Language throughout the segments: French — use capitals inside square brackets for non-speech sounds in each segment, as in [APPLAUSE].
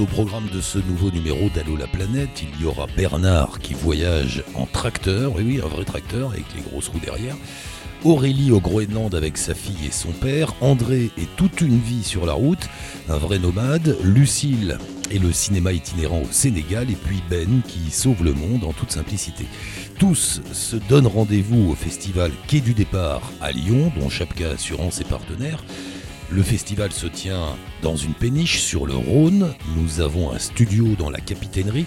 au programme de ce nouveau numéro d'Allo la planète. Il y aura Bernard qui voyage en tracteur, oui oui, un vrai tracteur avec les grosses roues derrière. Aurélie au Groenland avec sa fille et son père, André et toute une vie sur la route, un vrai nomade, Lucille et le cinéma itinérant au Sénégal, et puis Ben qui sauve le monde en toute simplicité. Tous se donnent rendez-vous au festival Quai du Départ à Lyon, dont Chapka Assurance est partenaire. Le festival se tient dans une péniche sur le Rhône. Nous avons un studio dans la capitainerie.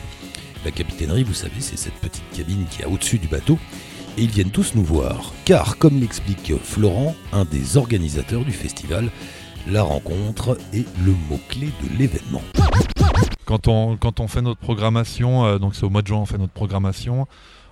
La capitainerie, vous savez, c'est cette petite cabine qui est au-dessus du bateau. Et ils viennent tous nous voir, car comme l'explique Florent, un des organisateurs du festival, la rencontre est le mot-clé de l'événement. Quand on, fait notre programmation, euh, donc c'est au mois de juin on fait notre programmation,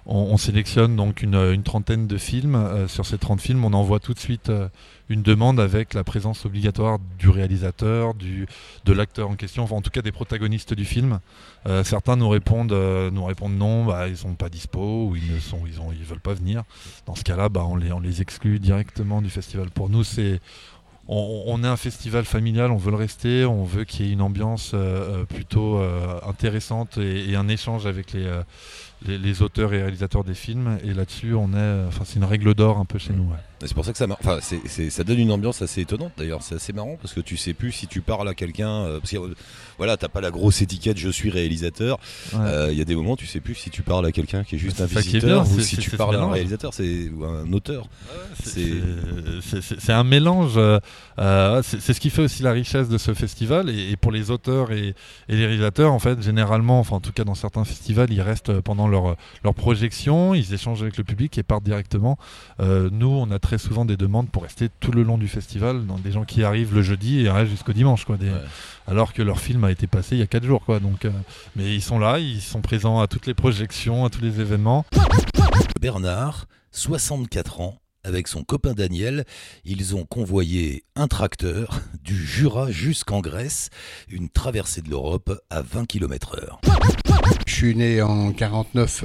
on, sélectionne donc une, trentaine de films. Euh, sur ces 30 films, on envoie tout de suite euh, une demande avec la présence obligatoire du réalisateur, de l'acteur en question, enfin en tout cas des protagonistes du film. Euh, certains nous répondent, non, bah, ils sont pas dispo ou ils ne sont, ils, ont, veulent pas venir. Dans ce cas-là, bah, on, les, exclut directement du festival. Pour nous, on, est un festival familial, on veut le rester, on veut qu'il y ait une ambiance plutôt intéressante et, un échange avec les, les, auteurs et réalisateurs des films. Et là-dessus, on est, enfin, c'est une règle d'or un peu chez nous. C'est pour ça que ça, enfin, ça donne une ambiance assez étonnante. D'ailleurs, c'est assez marrant parce que tu sais plus si tu parles à quelqu'un. Euh, parce que voilà, t'as pas la grosse étiquette "je suis réalisateur". Euh, il y a des moments, tu sais plus si tu parles à quelqu'un qui est juste un visiteur ou si tu parles à un réalisateur, c'est ou un auteur. c'est un mélange. Euh, c'est ce qui fait aussi la richesse de ce festival. Et, pour les auteurs et, les réalisateurs, en fait, généralement, enfin, en tout cas dans certains festivals, ils restent pendant leur leur projection, ils échangent avec le public et partent directement. nous, on a très souvent des demandes pour rester tout le long du festival, dans des gens qui arrivent le jeudi et restent jusqu'au dimanche, quoi, alors que leur film a été passé il y a 4 jours. Quoi, donc, euh, mais ils sont là, ils sont présents à toutes les projections, à tous les événements. Bernard, 64 ans, avec son copain Daniel, ils ont convoyé un tracteur [LAUGHS] du Jura jusqu'en Grèce, une traversée de l'Europe à 20 km/h. Je suis né en 49,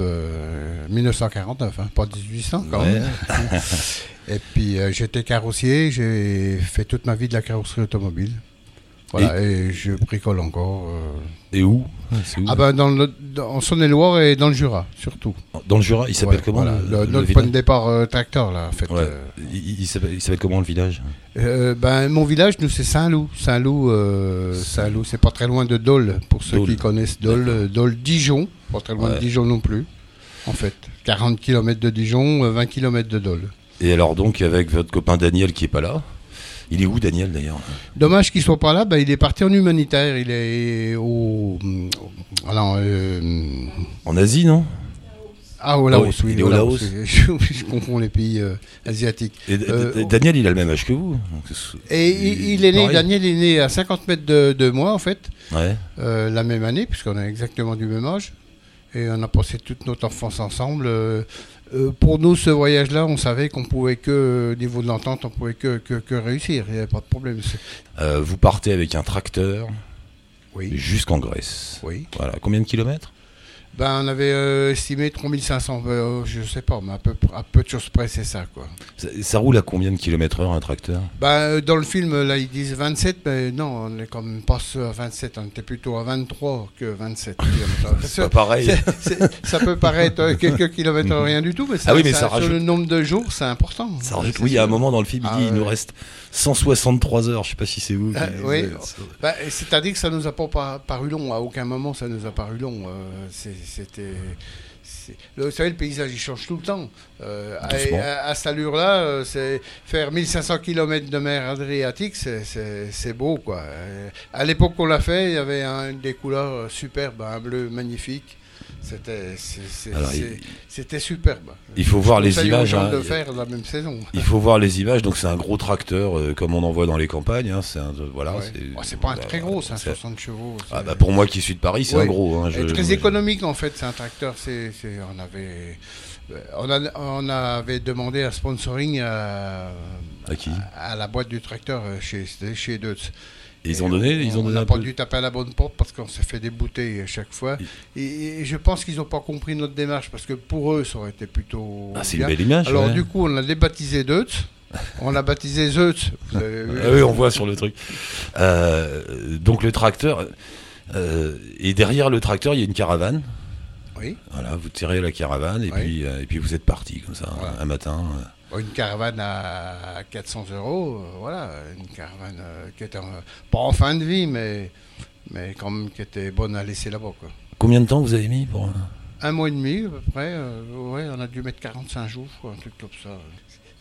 1949, euh, hein, pas 1800 quand même. [LAUGHS] Et puis euh, j'étais carrossier, j'ai fait toute ma vie de la carrosserie automobile. Voilà, et, je bricole encore. Euh. Et où, Ah ben dans le, en Saône-et-Loire et dans le Jura, surtout. Dans le Jura, il s'appelle comment Notre point de départ euh, tracteur, là, en fait. Il, s'appelle comment le village? Ben, Mon village, nous, c'est Saint-Loup. Saint-Loup, Saint-Loup, c'est pas très loin de Dole, pour ceux qui connaissent Dole. Dole, Dijon, pas très loin de Dijon non plus, en fait. 40 km de Dijon, 20 km de Dole. Et alors donc avec votre copain Daniel qui est pas là? Il est où Daniel d'ailleurs Dommage qu'il soit pas là. Ben, il est parti en humanitaire. Il est au. Alors, euh, En Asie, non? Ah, au Laos, oui. Il est au Laos. [LAUGHS] Je, confonds les pays euh, asiatiques. Et, euh, Daniel, il a le même âge que vous. Et il, est né. Daniel est né à 50 mètres de, de moi, en fait. Ouais. la même année, puisqu'on a exactement du même âge. Et on a passé toute notre enfance ensemble. Euh, pour nous, ce voyage-là, on savait qu'on pouvait que, au niveau de l'entente, on pouvait que, que, réussir. Il n'y avait pas de problème. Euh, vous partez avec un tracteur oui. jusqu'en Grèce. Oui. Voilà. Combien de kilomètres? Ben, on avait euh, estimé 3500, euh, je sais pas, mais à peu, à peu de choses près, c'est ça, quoi. Ça, roule à combien de kilomètres heure un tracteur? Ben, euh, Dans le film, là, ils disent 27, mais non, on est quand même pas à 27, on était plutôt à 23 que 27 c'est pas pareil. ça peut paraître quelques kilomètres, [LAUGHS] rien du tout, mais, ça, ah oui, mais ça, sur le nombre de jours, c'est important. Ça rajoute, oui, il y a un moment dans le film, il dit, il nous reste 163 heures, je sais pas si c'est vous. oui, ben, c'est-à-dire que ça nous a pas paru long, à aucun moment ça nous a paru long. c'est c'était. Vous savez, le paysage, il change tout le temps. Euh, à, cette allure-là, euh, c'est faire 1500 km de mer Adriatique, c'est beau, quoi. Euh, à l'époque qu'on l'a fait, il y avait des couleurs superbes, un bleu magnifique. C'était superbe. Il faut voir les images. Hein, de faire la même saison. Il faut voir les images. Donc c'est un gros tracteur euh, comme on en voit dans les campagnes. Hein, c'est voilà. Oh, c'est pas un très gros, c'est un 60 chevaux. Ah, bah, pour moi qui suis de Paris, c'est un gros. Hein, très économique en fait. C'est un tracteur. C'est on avait on, a, on, avait demandé un sponsoring à, à, qui? à, la boîte du tracteur euh, chez chez Deutz ils ont donné, ils ont on n'a pas dû taper à la bonne porte parce qu'on s'est fait bouteilles à chaque fois. Et, je pense qu'ils n'ont pas compris notre démarche parce que pour eux, ça aurait été plutôt. Ah, c'est une belle image. Alors, du coup, on l'a débaptisé Deutz. on l'a baptisé Zeutz. ah, oui, on voit sur le truc. Euh, donc, le tracteur. et derrière le tracteur, il y a une caravane. Oui. Voilà, vous tirez la caravane et, puis, et puis vous êtes parti comme ça, un matin. Une caravane à 400 euros, voilà, une caravane qui était pas en fin de vie, mais, mais quand même qui était bonne à laisser là-bas. Combien de temps vous avez mis pour un mois et demi à peu près. ouais, on a dû mettre 45 jours, un truc comme ça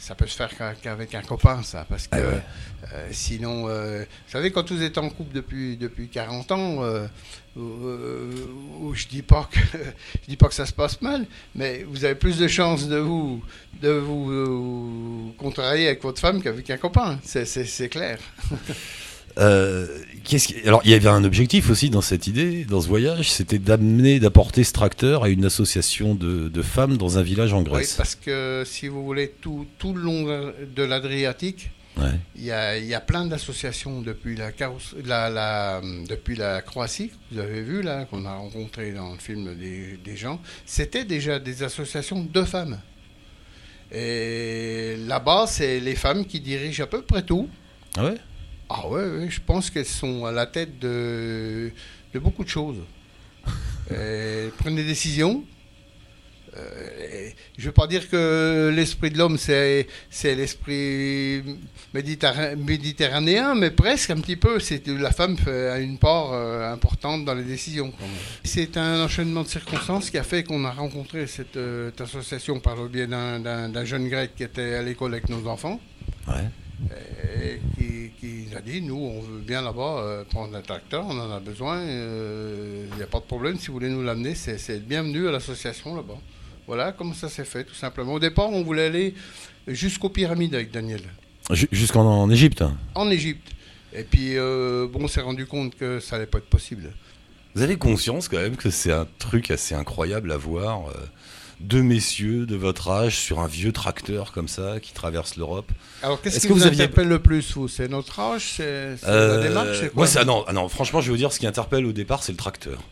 ça peut se faire qu'avec un copain, ça, parce que ah euh, sinon, euh, vous savez, quand vous êtes en couple depuis, depuis 40 ans, euh, je dis pas que [LAUGHS] je dis pas que ça se passe mal, mais vous avez plus de chances de vous de vous contrarier avec votre femme qu'avec un copain, c'est clair. [LAUGHS] Euh, Alors, il y avait un objectif aussi dans cette idée, dans ce voyage, c'était d'amener, d'apporter ce tracteur à une association de, femmes dans un village en Grèce. Oui, parce que si vous voulez, tout, tout le long de l'Adriatique, il, y a, y, a, plein d'associations depuis la, la, la, depuis la Croatie, vous avez vu là, qu'on a rencontré dans le film des, des gens, c'était déjà des associations de femmes. Et là-bas, c'est les femmes qui dirigent à peu près tout. Ah ouais? Ah ouais, je pense qu'elles sont à la tête de, de beaucoup de choses. elles [LAUGHS] prennent des décisions. Euh, je ne veux pas dire que l'esprit de l'homme, c'est, c'est l'esprit méditerranéen, mais presque un petit peu. C'est, la femme a une part euh, importante dans les décisions. C'est un enchaînement de circonstances qui a fait qu'on a rencontré cette, euh, association par le biais d'un, d'un jeune grec qui était à l'école avec nos enfants. Ouais dit nous, on veut bien là-bas euh, prendre un tracteur, on en a besoin, il euh, n'y a pas de problème, si vous voulez nous l'amener, c'est bienvenu à l'association là-bas. Voilà comment ça s'est fait, tout simplement. Au départ, on voulait aller jusqu'aux pyramides avec Daniel. Jusqu'en Égypte En Égypte. Et puis, euh, bon, on s'est rendu compte que ça n'allait pas être possible. Vous avez conscience quand même que c'est un truc assez incroyable à voir deux messieurs de votre âge sur un vieux tracteur comme ça qui traverse l'Europe. Alors qu'est-ce qui que vous, interpelle le plus vous? C'est notre âge? C'est la euh, démarche? Moi, ça, non, ah non, franchement, je vais vous dire, ce qui interpelle au départ, c'est le tracteur.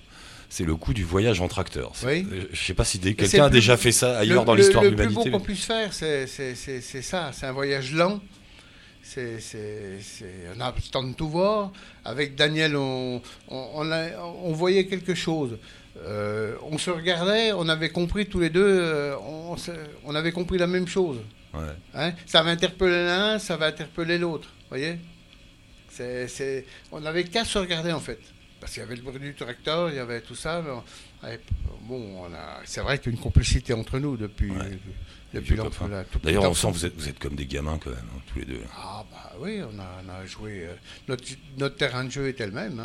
C'est le coût du voyage en tracteur. Oui. Euh, je ne sais pas si quelqu'un a déjà fait ça ailleurs dans l'histoire de l'humanité. Le plus beau qu'on puisse faire, c'est ça. C'est un voyage lent. C'est, on a le temps de tout voir. Avec Daniel, on, on, on voyait quelque chose. Euh, on se regardait, on avait compris tous les deux, euh, on, avait compris la même chose. Hein? ça va interpeller l'un, ça va interpeller l'autre. voyez? On n'avait qu'à se regarder en fait. Parce qu'il y avait le bruit du tracteur, il y avait tout ça. bon, c'est vrai qu'il y a une complicité entre nous depuis, depuis longtemps. D'ailleurs, on sent que vous êtes, vous êtes comme des gamins quand même, hein, tous les deux. Ah bah oui, on a, joué. Euh, notre, notre, terrain de jeu est le même. Hein.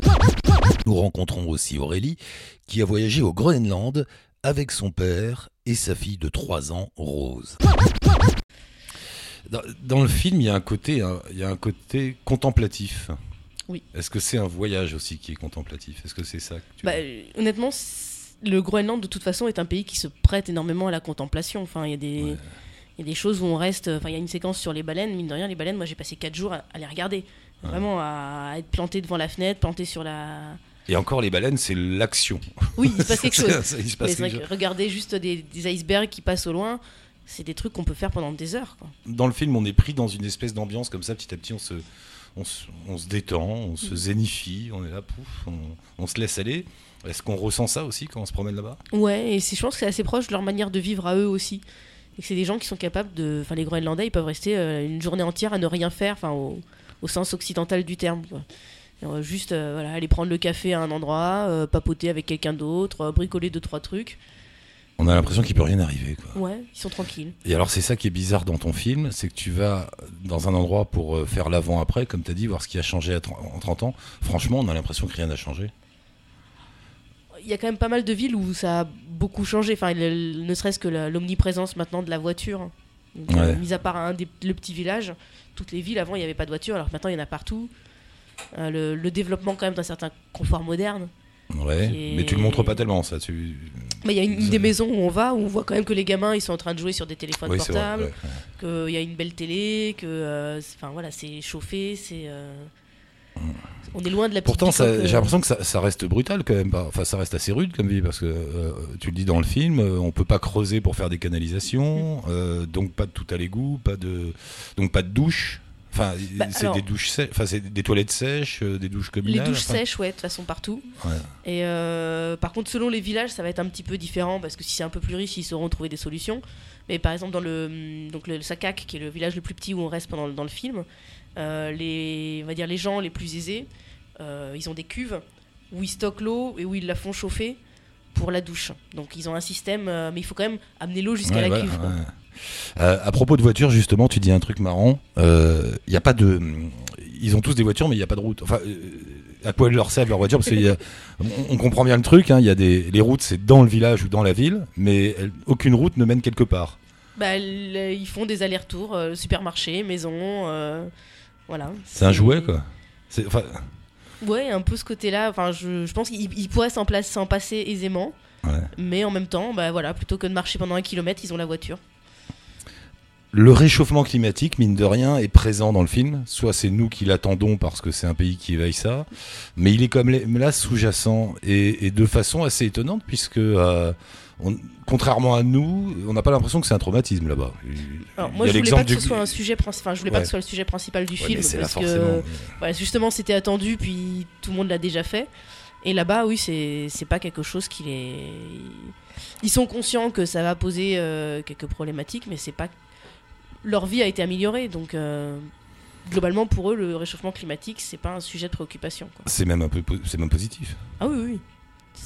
Nous rencontrons aussi Aurélie, qui a voyagé au Groenland avec son père et sa fille de 3 ans, Rose. Dans, le film, il y a un côté, hein, il y a un côté contemplatif. Oui. Est-ce que c'est un voyage aussi qui est contemplatif? Est-ce que c'est ça bah, Honnêtement, le Groenland, de toute façon, est un pays qui se prête énormément à la contemplation. Enfin, il y a des. Il y a des choses où on reste. Enfin, il y a une séquence sur les baleines. Mine de rien, les baleines, moi j'ai passé 4 jours à, les regarder. Vraiment à être planté devant la fenêtre, planté sur la. Et encore, les baleines, c'est l'action. Oui, il se passe quelque [LAUGHS] chose. regardez juste des, icebergs qui passent au loin, c'est des trucs qu'on peut faire pendant des heures. Dans le film, on est pris dans une espèce d'ambiance comme ça, petit à petit, on se, on se, détend, on se mm. zénifie, on est là, pouf, on se laisse aller. Est-ce qu'on ressent ça aussi quand on se promène là-bas? Ouais, et je pense que c'est assez proche de leur manière de vivre à eux aussi. Et c'est des gens qui sont capables de. Enfin, les Groenlandais, ils peuvent rester euh, une journée entière à ne rien faire, enfin, au, sens occidental du terme. juste euh, voilà, aller prendre le café à un endroit, euh, papoter avec quelqu'un d'autre, bricoler deux, trois trucs. On a l'impression qu'il peut rien arriver. Quoi. Ouais, ils sont tranquilles. Et alors, c'est ça qui est bizarre dans ton film, c'est que tu vas dans un endroit pour faire l'avant-après, comme tu as dit, voir ce qui a changé en 30 ans. Franchement, on a l'impression que rien n'a changé il y a quand même pas mal de villes où ça a beaucoup changé. Enfin, ne serait-ce que l'omniprésence maintenant de la voiture. Euh, mis à part un le petit village, toutes les villes avant il n'y avait pas de voiture, alors maintenant il y en a partout. Euh, le, développement quand même d'un certain confort moderne. Ouais, mais tu le montres pas tellement ça. Tu... Mais il y a une, des maisons où on va où on voit quand même que les gamins ils sont en train de jouer sur des téléphones portables, qu'il y a une belle télé, que euh, enfin voilà c'est chauffé, c'est on est loin de la Pourtant, j'ai l'impression que ça, reste brutal quand même. Enfin, ça reste assez rude comme vie parce que euh, tu le dis dans le film, euh, on peut pas creuser pour faire des canalisations, mm. euh, donc pas de tout à l'égout, pas de donc pas de douche. Enfin, Bah, c'est des douches sèches, enfin, c'est des toilettes sèches, euh, des douches communales. Les douches enfin. sèches, ouais, de toute façon partout. Ouais. Et euh, par contre, selon les villages, ça va être un petit peu différent parce que si c'est un peu plus riche, ils sauront trouver des solutions. Mais par exemple, dans le, donc le Sakak, qui est le village le plus petit où on reste pendant dans le film, euh, les, on va dire les gens les plus aisés, euh, ils ont des cuves où ils stockent l'eau et où ils la font chauffer pour la douche. Donc ils ont un système, mais il faut quand même amener l'eau jusqu'à Ouais, la voilà, cuve. ouais. Euh, à propos de voitures, justement, tu dis un truc marrant. Il y a pas de. Ils ont tous des voitures, mais il n'y a pas de route. Enfin, euh, à quoi elles leur servent leur voiture Parce qu'on on comprend bien le truc. hein, Il y a des les routes, c'est dans le village ou dans la ville, mais aucune route ne mène quelque part. Bah, le- ils font des allers-retours, euh, supermarché, maison, euh, voilà. C'est un jouet, quoi. C'est- Enfin, Ouais, un peu ce côté-là. Enfin, je, je pense qu'ils ils pourraient s'en place- s'en passer aisément, ouais. mais en même temps, bah voilà, plutôt que de marcher pendant un kilomètre, ils ont la voiture. Le réchauffement climatique, mine de rien, est présent dans le film. Soit c'est nous qui l'attendons parce que c'est un pays qui éveille ça, mais il est comme là sous-jacent et, et de façon assez étonnante puisque, euh, on- contrairement à nous, on n'a pas l'impression que c'est un traumatisme là-bas. Moi, je voulais pas que ce soit un sujet principal. Enfin, je voulais pas Ouais. que ce soit le sujet principal du Ouais, film là parce que voilà, justement, c'était attendu, puis tout le monde l'a déjà fait. Et là-bas, oui, c'est c'est pas quelque chose qui les. Ils sont conscients que ça va poser euh, quelques problématiques, mais c'est pas. Leur vie a été améliorée, donc euh, globalement pour eux, le réchauffement climatique, c'est pas un sujet de préoccupation. C'est même un peu, c'est même positif Ah oui, oui.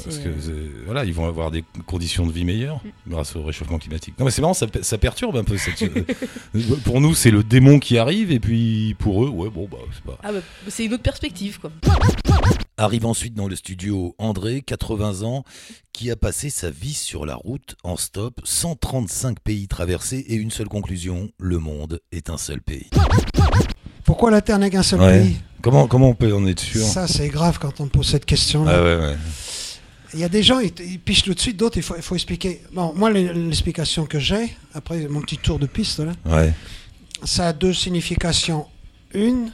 Parce que c'est- voilà, ils vont avoir des conditions de vie meilleures grâce au réchauffement climatique. Non mais c'est marrant, ça, ça perturbe un peu. Cette, [LAUGHS] euh, pour nous, c'est le démon qui arrive et puis pour eux, ouais, bon bah c'est pas. Ah bah, c'est une autre perspective, quoi. Arrive ensuite dans le studio André, 80 ans, qui a passé sa vie sur la route en stop, 135 pays traversés et une seule conclusion, le monde est un seul pays. Pourquoi la Terre n'est qu'un seul Ouais. pays? Comment, comment on peut en être sûr? Ça, c'est grave quand on pose cette question. Ah ouais, ouais. Il y a des gens, ils, ils pichent tout de suite, d'autres, il faut, il faut expliquer. Bon, moi, l'e- l'explication que j'ai, après mon petit tour de piste, là, ouais. ça a deux significations. Une,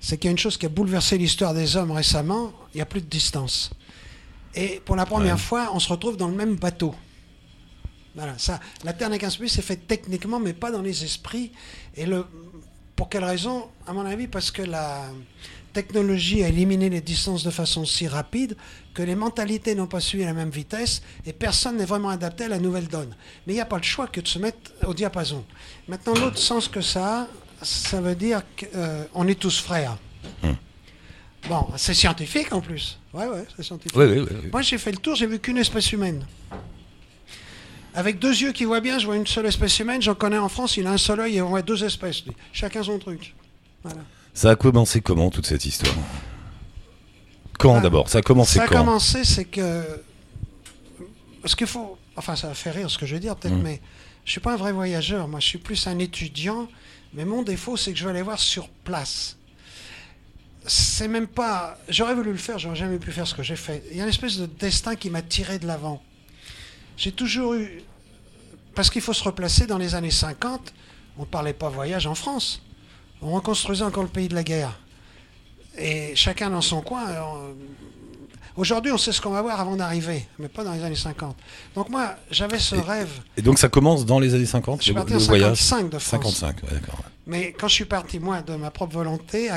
c'est qu'il y a une chose qui a bouleversé l'histoire des hommes récemment, il n'y a plus de distance. Et pour la première Ouais. fois, on se retrouve dans le même bateau. Voilà, ça, la Terre n'est qu'un pays, c'est fait techniquement, mais pas dans les esprits. Et le, pour quelle raison? À mon avis, parce que la technologie a éliminé les distances de façon si rapide que les mentalités n'ont pas suivi la même vitesse et personne n'est vraiment adapté à la nouvelle donne. Mais il n'y a pas le choix que de se mettre au diapason. Maintenant, l'autre sens que ça a, ça veut dire qu'on est tous frères. Hum. Bon, c'est scientifique en plus. Ouais, ouais, c'est scientifique. Moi, j'ai fait le tour, j'ai vu qu'une espèce humaine. Avec deux yeux qui voient bien, je vois une seule espèce humaine. J'en connais en France, il a un seul œil et on voit deux espèces. Chacun son truc. Voilà. Ça a commencé comment toute cette histoire? Quand Ah. d'abord? Ça a commencé Ça a quand? commencé, c'est que. Parce qu'il faut. Enfin, ça va faire rire ce que je vais dire, peut-être, Mm. mais je suis pas un vrai voyageur. Moi, je suis plus un étudiant. Mais mon défaut, c'est que je vais aller voir sur place. C'est même pas. J'aurais voulu le faire, j'aurais jamais pu faire ce que j'ai fait. Il y a une espèce de destin qui m'a tiré de l'avant. J'ai toujours eu. Parce qu'il faut se replacer dans les années 50, on ne parlait pas voyage en France. On reconstruisait encore le pays de la guerre. Et chacun dans son coin. on- Aujourd'hui, on sait ce qu'on va voir avant d'arriver, mais pas dans les années 50. Donc moi, j'avais ce Et- rêve. Et donc ça commence dans les années 50 Je suis parti en voyage 55 de France. 55, ouais, d'accord. Mais quand je suis parti, moi, de ma propre volonté,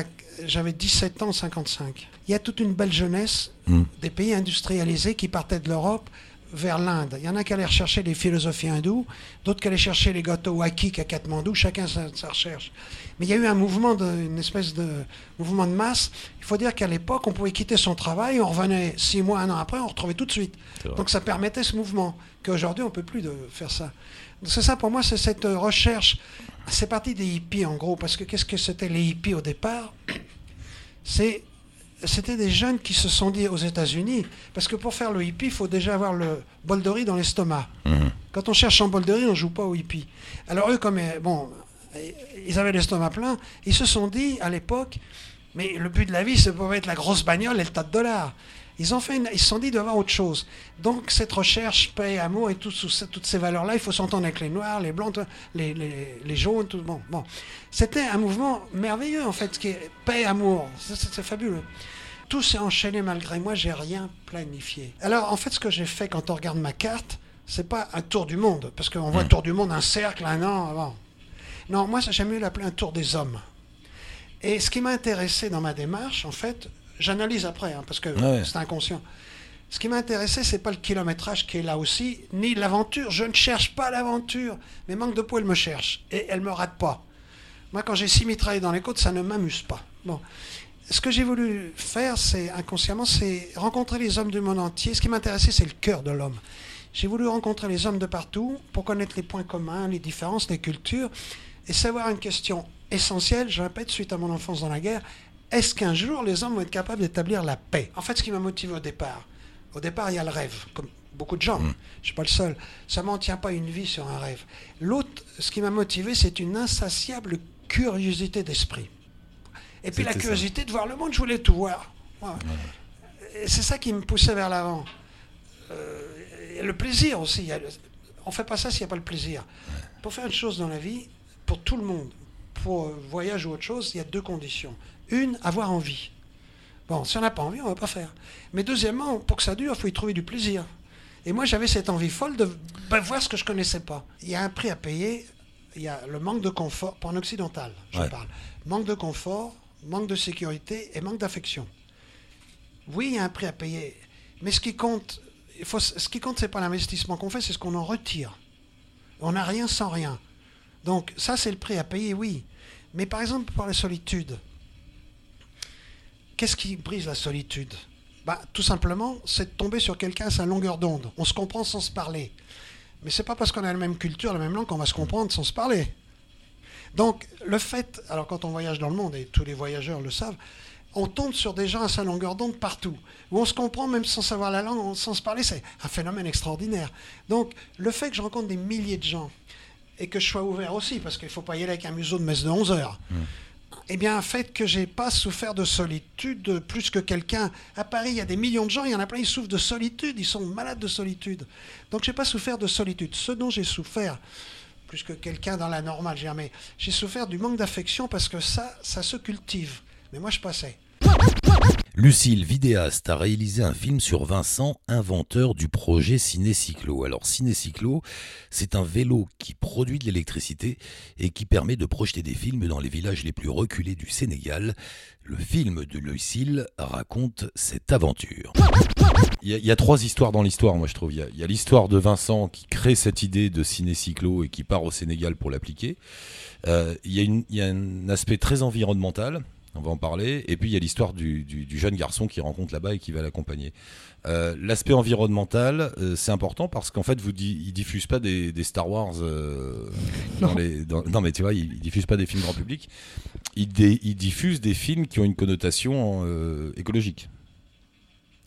j'avais 17 ans, 55. Il y a toute une belle jeunesse Hmm. des pays industrialisés qui partaient de l'Europe vers l'Inde. Il y en a qui allaient chercher les philosophies hindoues, d'autres qui allaient chercher les gâteaux Wakik à Katmandou, chacun sa, sa recherche. Mais il y a eu un mouvement, de, une espèce de mouvement de masse. Il faut dire qu'à l'époque, on pouvait quitter son travail, on revenait six mois, un an après, on retrouvait tout de suite. Donc ça permettait ce mouvement, qu'aujourd'hui, on ne peut plus de faire ça. C'est ça pour moi, c'est cette recherche. C'est parti des hippies en gros, parce que qu'est-ce que c'était les hippies au départ? C'est c'était des jeunes qui se sont dit aux États-Unis, parce que pour faire le hippie, il faut déjà avoir le bol de riz dans l'estomac. Mhm. Quand on cherche un bol de riz, on ne joue pas au hippie. Alors eux, comme euh, bon, euh, ils avaient l'estomac plein, ils se sont dit à l'époque, mais le but de la vie, c'est pas être la grosse bagnole et le tas de dollars. Ils ont fait, une- ils se sont dit d'avoir autre chose. Donc cette recherche, paix, amour et tout, toutes ces valeurs-là, il faut s'entendre avec les noirs, les blancs, les, les, les jaunes, tout bon. Bon, c'était un mouvement merveilleux en fait, qui est paix, amour, c'est fabuleux. Tout s'est enchaîné malgré moi, j'ai rien planifié. Alors en fait, ce que j'ai fait quand on regarde ma carte, c'est pas un tour du monde, parce qu'on voit Mm. tour du monde, un cercle, un an, avant. Non, moi j'aime mieux l'appeler un tour des hommes. Et ce qui m'a intéressé dans ma démarche, en fait, j'analyse après, hein, parce que Ouais. c'est inconscient. Ce qui m'a intéressé, c'est pas le kilométrage qui est là aussi, ni l'aventure. Je ne cherche pas l'aventure. Mais manque de peau, elle me cherche. Et elle me rate pas. Moi, quand j'ai six mitraillés dans les côtes, ça ne m'amuse pas. Bon. Ce que j'ai voulu faire, c'est inconsciemment, c'est rencontrer les hommes du monde entier. Ce qui m'intéressait, c'est le cœur de l'homme. J'ai voulu rencontrer les hommes de partout pour connaître les points communs, les différences, les cultures, et savoir une question essentielle, je répète, suite à mon enfance dans la guerre, est-ce qu'un jour les hommes vont être capables d'établir la paix? En fait, ce qui m'a motivé au départ, au départ, il y a le rêve, comme beaucoup de gens. Je ne suis pas le seul. Ça ne m'en tient pas une vie sur un rêve. L'autre, ce qui m'a motivé, c'est une insatiable curiosité d'esprit. Et puis la ça. curiosité de voir le monde, je voulais tout voir. Voilà. C'est ça qui me poussait vers l'avant. Euh, le plaisir aussi. le- On ne fait pas ça s'il n'y a pas le plaisir. Pour faire une chose dans la vie, pour tout le monde, pour euh, voyage ou autre chose, il y a deux conditions. Une, avoir envie. Bon, si on n'a pas envie, on ne va pas faire. Mais deuxièmement, pour que ça dure, il faut y trouver du plaisir. Et moi, j'avais cette envie folle de ben, voir ce que je ne connaissais pas. Il y a un prix à payer. Il y a le manque de confort, pour un occidental, je Ouais. parle. Manque de confort, manque de sécurité et manque d'affection. Oui, il y a un prix à payer. Mais ce qui compte, ce qui compte, c'est pas l'investissement qu'on fait, c'est ce qu'on en retire. On n'a rien sans rien. Donc ça, c'est le prix à payer, oui. Mais par exemple, pour la solitude, qu'est-ce qui brise la solitude? Bah, Tout simplement, c'est de tomber sur quelqu'un à sa longueur d'onde. On se comprend sans se parler. Mais c'est pas parce qu'on a la même culture, la même langue qu'on va se comprendre sans se parler. Donc, le fait, alors quand on voyage dans le monde, et tous les voyageurs le savent, on tombe sur des gens à sa longueur d'onde partout, où on se comprend même sans savoir la langue, sans se parler, c'est un phénomène extraordinaire. Donc, le fait que je rencontre des milliers de gens, et que je sois ouvert aussi, parce qu'il ne faut pas y aller avec un museau de messe de 11 heures, eh bien, fait que j'ai pas souffert de solitude plus que quelqu'un. À Paris, il y a des millions de gens, il y en a plein, ils souffrent de solitude, ils sont malades de solitude. Donc, j'ai pas souffert de solitude. Ce dont j'ai souffert, plus que quelqu'un dans la normale, j'ai j'ai souffert du manque d'affection parce que ça, ça se cultive. Mais moi, je passais. Lucille, vidéaste, a réalisé un film sur Vincent, inventeur du projet Cinécyclo. Alors Cinécyclo, c'est un vélo qui produit de l'électricité et qui permet de projeter des films dans les villages les plus reculés du Sénégal. Le film de Lucille raconte cette aventure. Il y, a, il y a trois histoires dans l'histoire, moi je trouve. Il y a- il y a l'histoire de Vincent qui crée cette idée de ciné-cyclo et qui part au Sénégal pour l'appliquer. Euh, il, y a y un aspect très environnemental, on va en parler. Et puis il y a l'histoire du, du- du jeune garçon qui rencontre là-bas et qui va l'accompagner. Euh, L'aspect environnemental, euh, c'est important parce qu'en fait, vous di ils diffusent pas des, des Star Wars. euh, [LAUGHS] dans Non. les, dans- non, mais tu vois, ils, ils diffusent pas des films grand public. Ils, dé- ils diffusent des films qui ont une connotation écologique.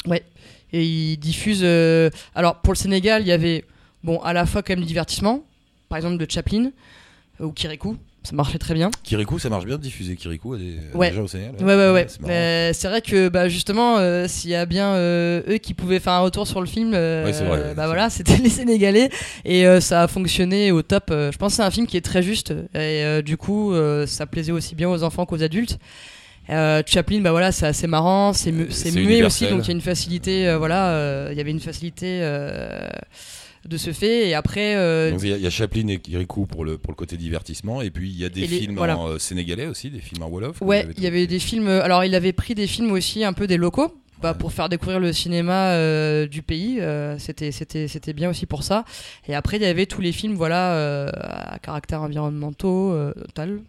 Ouais. Et ils diffusent. euh, Alors, pour le Sénégal, il y avait, bon, à la fois quand même du divertissement, par exemple de Chaplin euh, ou Kirikou, ça marchait très bien. Kirikou, ça marche bien de diffuser Kirikou à des, Ouais. déjà au Sénégal. Ouais, ouais, ouais. c'est marrant. Mais c'est vrai que bah, justement, euh, s'il y a bien eux qui pouvaient faire un retour sur le film, Ouais, vrai, bah voilà, c'était [LAUGHS] les Sénégalais et ça a fonctionné au top. Je pense que c'est un film qui est très juste et du coup, ça plaisait aussi bien aux enfants qu'aux adultes. Euh, Chaplin, bah voilà, c'est assez marrant, c'est mu- c'est c'est muet aussi, donc il y a une facilité, euh, voilà, euh, il y avait une facilité euh, de ce fait. Et après, euh, il y, a- il y a Chaplin et Kirikou pour le, pour le côté divertissement. Et puis il y a des les- films voilà. en sénégalais aussi, des films en Wolof. Ouais, il y avait des films. Alors, il avait pris des films aussi un peu des locaux. Bah, pour faire découvrir le cinéma euh, du pays, euh, c'était c'était c'était bien aussi pour ça. Et après il y avait tous les films voilà euh, à caractère environnementaux, tal,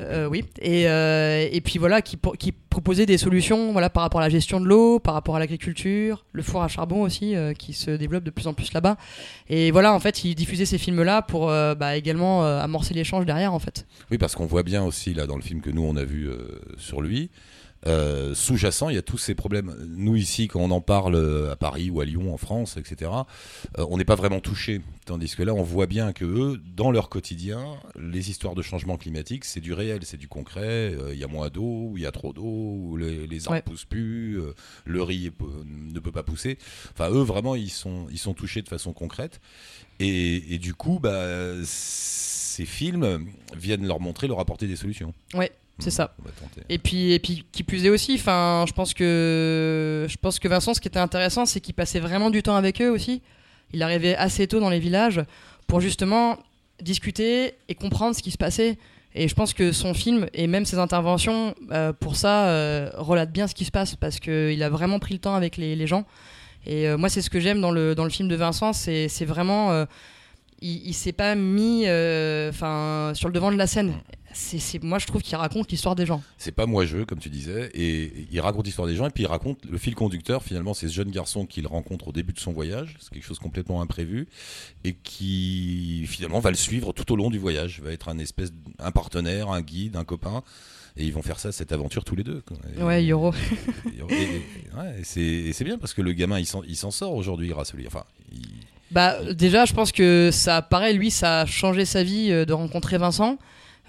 euh, oui. Et et puis voilà qui qui proposaient des solutions voilà par rapport à la gestion de l'eau, par rapport à l'agriculture, le four à charbon aussi qui se développe de plus en plus là-bas. Et voilà en fait ils diffusaient ces films là pour bah, également amorcer l'échange derrière en fait. Oui, parce qu'on voit bien aussi là dans le film que nous on a vu sur lui. Euh, sous-jacent, il y a tous ces problèmes. Nous ici, quand on en parle euh, à Paris ou à Lyon, en France, etc., euh, on n'est pas vraiment touché. Tandis que là, on voit bien que eux, dans leur quotidien, les histoires de changement climatique, c'est du réel, c'est du concret. Euh, Il y a moins d'eau, il y a trop d'eau, les, les arbres Ouais. poussent plus, le riz ne peut pas pousser. Enfin, eux, vraiment, ils sont, ils sont touchés de façon concrète. Et, et du coup, bah, ces films viennent leur montrer, leur apporter des solutions. Ouais, c'est ça. On va tenter. Et puis, et puis qui plus est aussi, enfin, je pense que je pense que Vincent, ce qui était intéressant, c'est qu'il passait vraiment du temps avec eux aussi. Il arrivait assez tôt dans les villages pour justement discuter et comprendre ce qui se passait. Et je pense que son film et même ses interventions, euh, pour ça, euh, relatent bien ce qui se passe parce qu'il a vraiment pris le temps avec les, les gens. Et euh, moi, c'est ce que j'aime dans le, dans le film de Vincent, c'est vraiment. il, il s'est pas mis enfin sur le devant de la scène. C'est moi, je trouve qu'il raconte l'histoire des gens. C'est pas moi je comme tu disais, et il raconte l'histoire des gens, et puis il raconte le fil conducteur, finalement, c'est ce jeune garçon qu'il rencontre au début de son voyage, c'est quelque chose de complètement imprévu, et qui finalement va le suivre tout au long du voyage, va être un espèce, un partenaire, un guide, un copain, et ils vont faire ça, cette aventure tous les deux. Et- Ouais, Yoro. ouais, c'est bien parce que le gamin il s'en il s'en sort aujourd'hui grâce à lui. Enfin, il- Bah déjà, je pense que ça, pareil, lui, ça a changé sa vie euh, de rencontrer Vincent.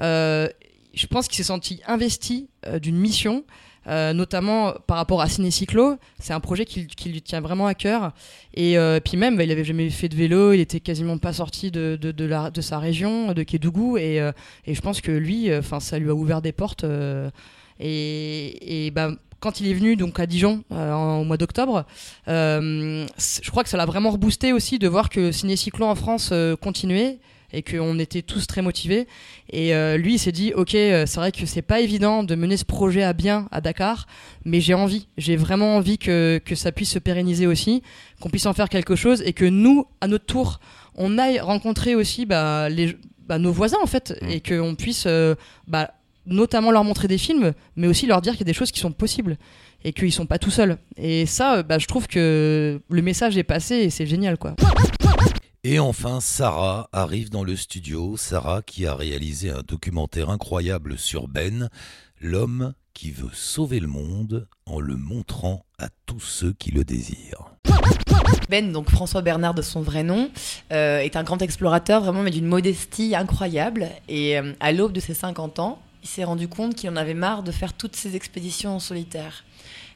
Euh, je pense qu'il s'est senti investi euh, d'une mission, euh, notamment par rapport à Cinécyclo. C'est un projet qui, lui tient vraiment à cœur. Et puis même, bah, il avait jamais fait de vélo, il était quasiment pas sorti de, sa région, de Kédougou. Et, je pense que lui, ça lui a ouvert des portes. et bah, quand il est venu donc à Dijon au mois d'octobre, je crois que ça l'a vraiment reboosté aussi de voir que Ciné Cyclo en France continuait et qu'on était tous très motivés. Et euh, lui, il s'est dit, ok, euh, c'est vrai que c'est pas évident de mener ce projet à bien à Dakar, mais j'ai envie, j'ai vraiment envie que, que ça puisse se pérenniser aussi, qu'on puisse en faire quelque chose et que nous, à notre tour, on aille rencontrer aussi bah, les, bah, nos voisins en fait, Mm. et qu'on puisse euh, bah, notamment leur montrer des films, mais aussi leur dire qu'il y a des choses qui sont possibles et qu'ils sont pas tout seuls. Et ça, euh, bah, je trouve que le message est passé et c'est génial quoi. Et enfin, Sarah arrive dans le studio. Sarah qui a réalisé un documentaire incroyable sur Ben, l'homme qui veut sauver le monde en le montrant à tous ceux qui le désirent. Ben, donc François Bernard de son vrai nom, euh, est un grand explorateur vraiment mais d'une modestie incroyable. Et euh, à l'aube de ses 50 ans, il s'est rendu compte qu'il en avait marre de faire toutes ces expéditions en solitaire.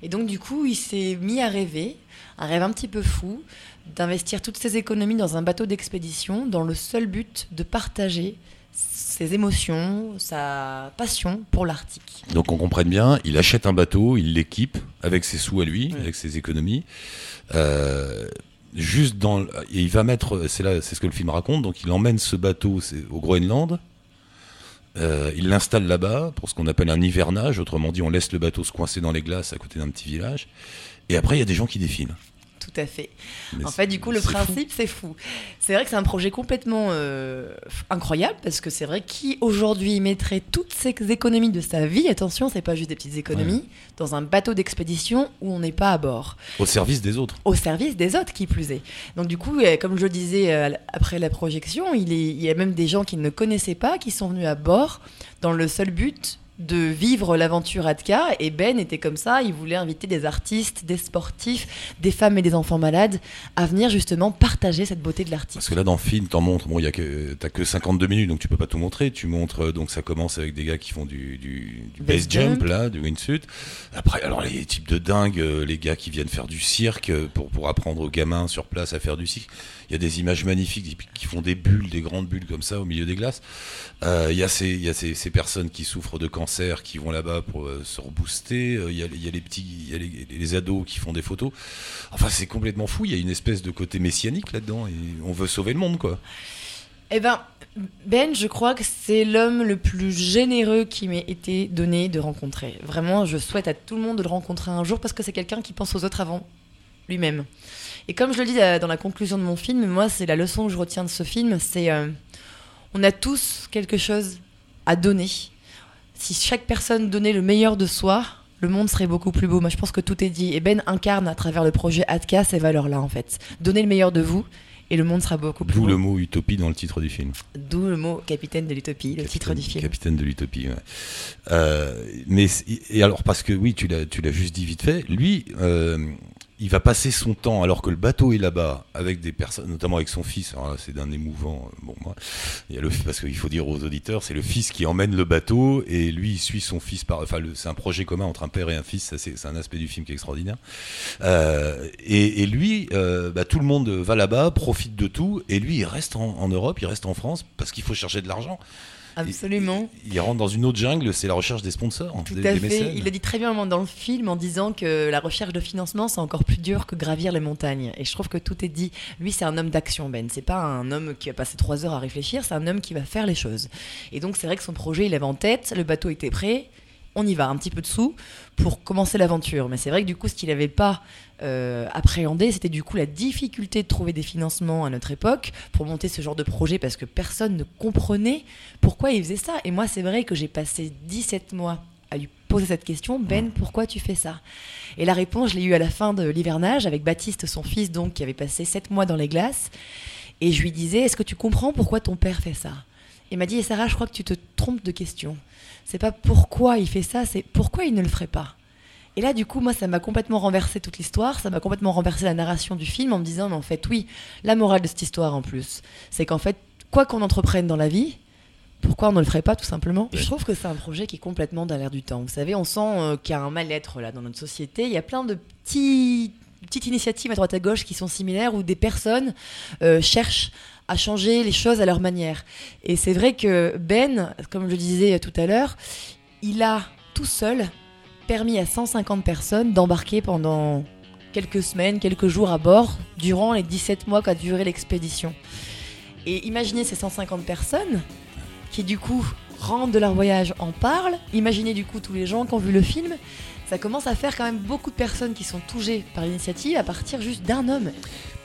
Et donc du coup, il s'est mis à rêver, un rêve un petit peu fou, d'investir toutes ses économies dans un bateau d'expédition dans le seul but de partager ses émotions, sa passion pour l'Arctique. Donc on comprenne bien, il achète un bateau, il l'équipe avec ses sous à lui, avec ses économies. Euh, juste dans, et il va mettre, c'est là, c'est ce que le film raconte. Donc il emmène ce bateau au Groenland. Euh, il l'installe là-bas pour ce qu'on appelle un hivernage. Autrement dit, on laisse le bateau se coincer dans les glaces à côté d'un petit village. Et après, il y a des gens qui défilent. Tout à fait. Mais En fait, du coup, le principe, c'est fou. C'est vrai que c'est un projet complètement euh, incroyable parce que c'est vrai qui aujourd'hui mettrait toutes ses économies de sa vie, attention, c'est pas juste des petites économies, dans un bateau d'expédition où on n'est pas à bord, au service des autres. au service des autres qui plus est. Donc du coup, euh, comme je le disais euh, après la projection, il, est- il y a même des gens qui ne connaissaient pas qui sont venus à bord dans le seul but de vivre l'aventure Atka et Ben était comme ça, il voulait inviter des artistes, des sportifs, des femmes et des enfants malades à venir justement partager cette beauté de l'Arctique. Parce que là, dans le film, t'en montres, bon, il y a que, t'as que 52 minutes, donc tu peux pas tout montrer. Tu montres, euh, donc ça commence avec des gars qui font du, du, du base jump, jump. là, du wingsuit. Après, alors les types de dingues, euh, les gars qui viennent faire du cirque euh, pour, pour apprendre aux gamins sur place à faire du cirque. Il y a des images magnifiques qui- font des bulles, des grandes bulles comme ça au milieu des glaces. Euh, Il y a, ces, y a ces, ces personnes qui souffrent de cancer qui vont là-bas pour euh, se rebooster. Euh, Il y, a, les petits, les ados qui font des photos. Enfin, c'est complètement fou. Il y a une espèce de côté messianique là-dedans et on veut sauver le monde, quoi. Eh ben, Ben, je crois que c'est l'homme le plus généreux qui m'ait été donné de rencontrer. Vraiment, je souhaite à tout le monde de le rencontrer un jour parce que c'est quelqu'un qui pense aux autres avant lui-même. Et comme je le dis euh, dans la conclusion de mon film, moi, c'est la leçon que je retiens de ce film, c'est euh, on a tous quelque chose à donner. Si chaque personne donnait le meilleur de soi, le monde serait beaucoup plus beau. Moi, je pense que tout est dit. Et Ben incarne à travers le projet Atka ces valeurs-là, en fait. Donnez le meilleur de vous et le monde sera beaucoup plus D'où beau. le mot utopie dans le titre du film. D'où le mot capitaine de l'utopie, le titre du film. Capitaine de l'utopie. ouais. Euh, mais et alors parce que oui, tu l'as, tu l'as juste dit vite fait. Lui, euh, il va passer son temps alors que le bateau est là-bas avec des personnes, notamment avec son fils. C'est d'un émouvant. euh, Bon, il y a le parce qu'il faut dire aux auditeurs, c'est le fils qui emmène le bateau et lui il suit son fils par. Enfin, c'est un projet commun entre un père et un fils. Ça, c'est, un aspect du film qui est extraordinaire. Euh, et, lui, euh, bah, tout le monde va là-bas, profite de tout, et lui, il reste en Europe, il reste en France parce qu'il faut chercher de l'argent. Absolument. Il, rentre dans une autre jungle, c'est la recherche des sponsors. Tout à fait. Il a dit très bien dans le film en disant que la recherche de financement, c'est encore plus dur que gravir les montagnes. Et je trouve que tout est dit. Lui, c'est un homme d'action, Ben. C'est pas un homme qui va passer trois heures à réfléchir, c'est un homme qui va faire les choses. Et donc, c'est vrai que son projet, il avait en tête, le bateau était prêt, on y va, un petit peu de sous pour commencer l'aventure. Mais c'est vrai que du coup, ce qu'il n'avait pas euh, appréhendé, c'était du coup la difficulté de trouver des financements à notre époque pour monter ce genre de projet parce que personne ne comprenait pourquoi il faisait ça. Et moi, c'est vrai que j'ai passé 17 mois à lui poser cette question, Ben, pourquoi tu fais ça? Et la réponse, je l'ai eue à la fin de l'hivernage avec Baptiste, son fils, donc, qui avait passé 7 mois dans les glaces. Et je lui disais, est-ce que tu comprends pourquoi ton père fait ça? Il m'a dit, Sarah, je crois que tu te trompes de question c'est pas pourquoi il fait ça, c'est pourquoi il ne le ferait pas. Et là, du coup, moi, ça m'a complètement renversé toute l'histoire, ça m'a complètement renversé la narration du film en me disant, mais en fait, oui, la morale de cette histoire en plus, c'est qu'en fait, quoi qu'on entreprenne dans la vie, pourquoi on ne le ferait pas tout simplement? Je trouve que c'est un projet qui est complètement dans l'air du temps. Vous savez, on sent euh, qu'il y a un mal-être là dans notre société. Il y a plein de petits, petites initiatives à droite à gauche qui sont similaires où des personnes euh, cherchent à changer les choses à leur manière. Et c'est vrai que Ben, comme je le disais tout à l'heure, il a tout seul permis à 150 personnes d'embarquer pendant quelques semaines, quelques jours à bord durant les 17 mois qu'a duré l'expédition. Et imaginez ces 150 personnes qui du coup rentrent de leur voyage, en parlent. Imaginez du coup tous les gens qui ont vu le film ça commence à faire quand même beaucoup de personnes qui sont touchées par l'initiative à partir juste d'un homme.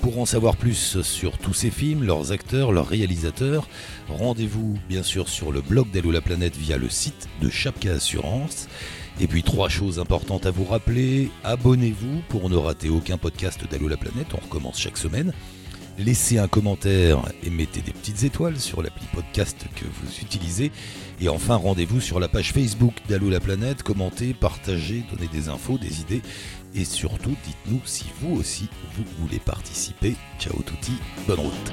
Pour en savoir plus sur tous ces films, leurs acteurs, leurs réalisateurs, rendez-vous bien sûr sur le blog d'Allo la planète via le site de Chapka Assurance. Et puis trois choses importantes à vous rappeler, abonnez-vous pour ne rater aucun podcast d'Allo la planète, on recommence chaque semaine laissez un commentaire et mettez des petites étoiles sur l'appli podcast que vous utilisez. Et enfin, rendez-vous sur la page Facebook d'Allo la planète, commentez, partagez, donnez des infos, des idées et surtout dites-nous si vous aussi vous voulez participer. Ciao touti, bonne route.